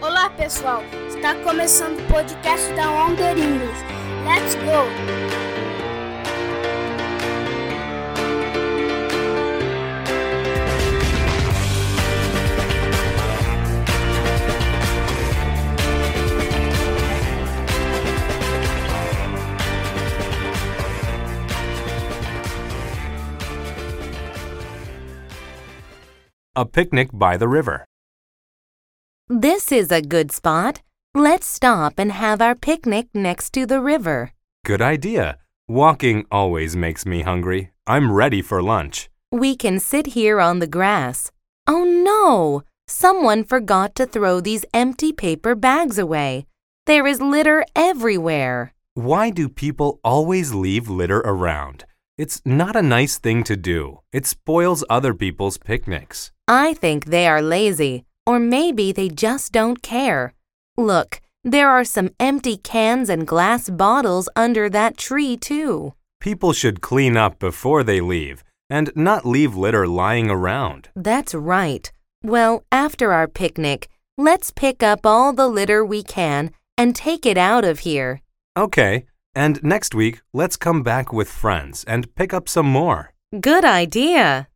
Olá, pessoal. Está começando o podcast da Wonder English. Let's go! A picnic by the river. This is a good spot. Let's stop and have our picnic next to the river. Good idea. Walking always makes me hungry. I'm ready for lunch. We can sit here on the grass. Oh no! Someone forgot to throw these empty paper bags away. There is litter everywhere. Why do people always leave litter around? It's not a nice thing to do. It spoils other people's picnics. I think they are lazy, or maybe they just don't care. Look, there are some empty cans and glass bottles under that tree, too. People should clean up before they leave and not leave litter lying around. That's right. Well, after our picnic, let's pick up all the litter we can and take it out of here. Okay, and next week let's come back with friends and pick up some more. Good idea.